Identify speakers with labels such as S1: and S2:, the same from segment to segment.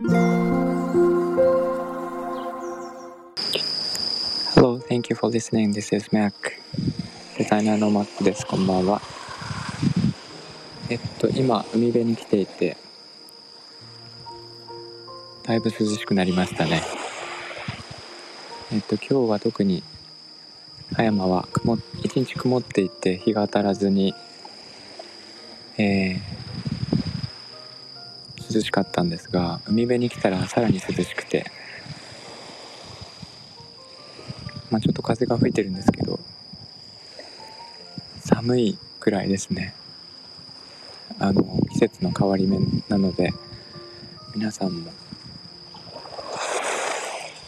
S1: Hello, thank you for listening. This is Mac. デザイナーの Mac です。こんばんは。えっと、今、海辺に来ていて、だいぶ涼しくなりましたね。えっと、今日は特に、葉山は曇一日曇っていて、日が当たらずに、えー、涼しかったんですが、海辺に来たらさらに涼しくて、まあ、ちょっと風が吹いてるんですけど寒いくらいですね。あの季節の変わり目なので皆さんも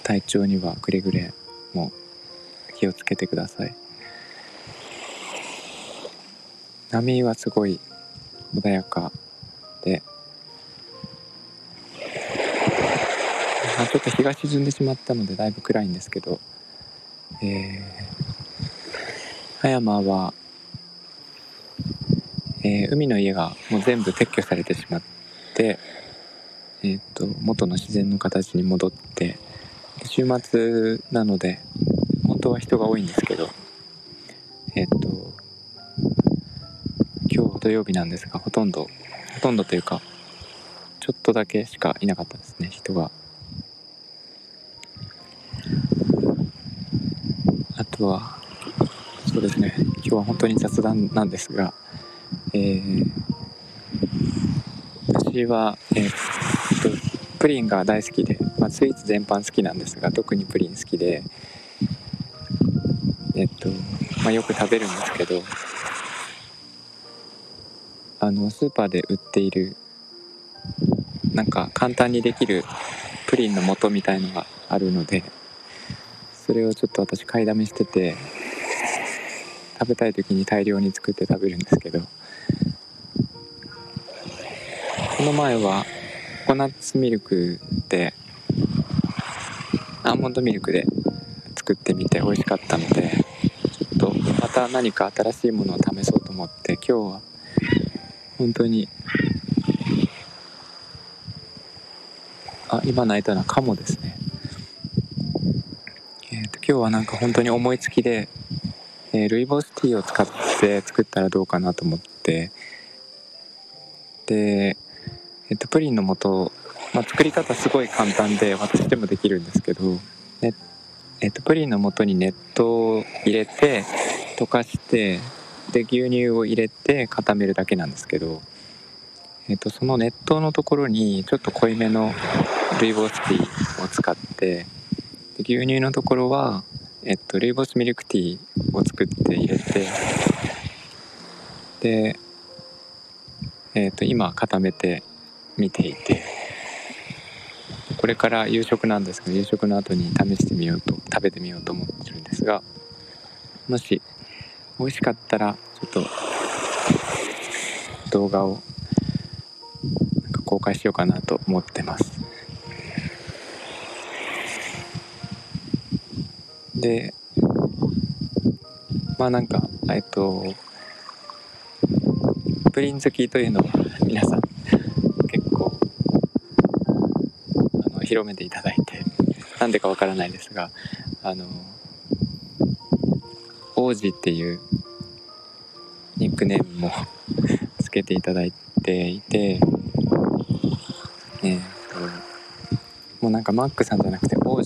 S1: 体調にはくれぐれも気をつけてください。波はすごい穏やかであちょっと日が沈んでしまったのでだいぶ暗いんですけど。えー、葉山は、えー、海の家がもう全部撤去されてしまって、えーと、元の自然の形に戻って週末なので本当は人が多いんですけどえっ、ー、と今日土曜日なんですがほとんどほとんどというかちょっとだけしかいなかったですね人が。とはそうですね。今日は本当に雑談なんですが、えー、私は、えー、プリンが大好きで、まあ、スイーツ全般好きなんですが特にプリン好きでえっと、まあ、よく食べるんですけどあのスーパーで売っているなんか簡単にできるプリンの素みたいのがあるのでそれをちょっと私買いだめしてて食べたい時に大量に作って食べるんですけどこの前はココナッツミルクでアーモンドミルクで作ってみて美味しかったのでちょっとまた何か新しいものを試そうと思って今日は本当にあ今泣いたのはカモですね。今日はなんか本当に思いつきで、えー、ルイボスティーを使って作ったらどうかなと思って。で、えっと、プリンの素、まあ、作り方すごい簡単で私でもできるんですけど、ねえっと、プリンの素に熱湯を入れて溶かしてで牛乳を入れて固めるだけなんですけど、えっと、その熱湯のところにちょっと濃いめのルイボスティーを使って牛乳のところは、えっと、ルイボスミルクティーを作って入れてで、えっと、今固めてみていてこれから夕食なんですけど夕食の後に試してみようと食べてみようと思ってるんですがもし美味しかったらちょっと動画を公開しようかなと思ってます。でまあなんかえっとプリン好きというのは皆さん結構あの広めていただいてなんでかわからないですがあの王子っていうニックネームも つけていただいていてえー、ともうなんかマックさんじゃなくて王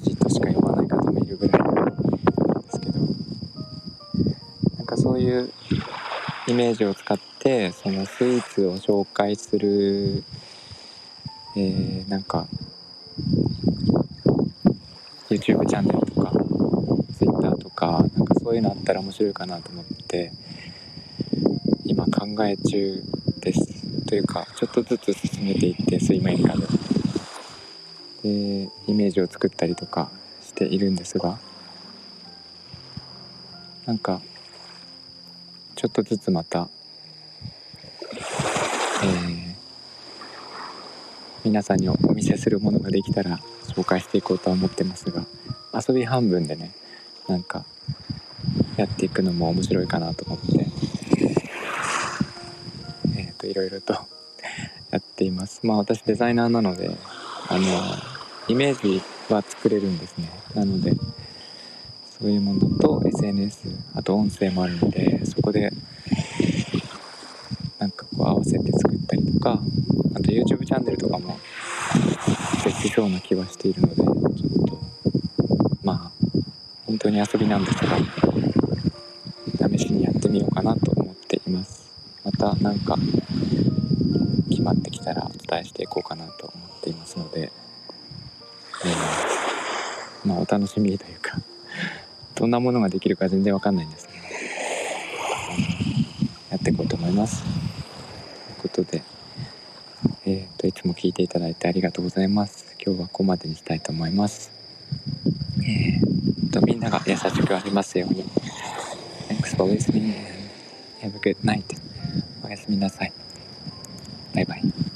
S1: うイメージを使ってそのスイーツを紹介する、えー、なんか YouTube チャンネルとか Twitter とかなんかそういうのあったら面白いかなと思って今考え中です。というかちょっとずつ進めていって水面下で。でイメージを作ったりとかしているんですがなんかちょっとずつまた、えー、皆さんにお見せするものができたら紹介していこうとは思ってますが遊び半分でねなんかやっていくのも面白いかなと思ってえっ、ー、といろいろと やっています。まあ私デザイナーなのであのイメージは作れるんですね。なのでそういうものと SNS あと音声もあるのでそこでなんかこう合わせて作ったりとかあと YouTube チャンネルとかもできそうな気はしているのでちょっとまあ本当に遊びなんですが試しにやってみようかなと思っています。また何か決まってきたらお伝えしていこうかなと思っていますので、えー、まあお楽しみというか。どんなものができるか全然わかんないんですけど、やっていこうと思います。ということでえーと、いつも聞いていただいてありがとうございます。今日はここまでにしたいと思います。えーとみんなが優しくありますように。Thanks for listening and have a good night. おやすみなさい。バイバイ。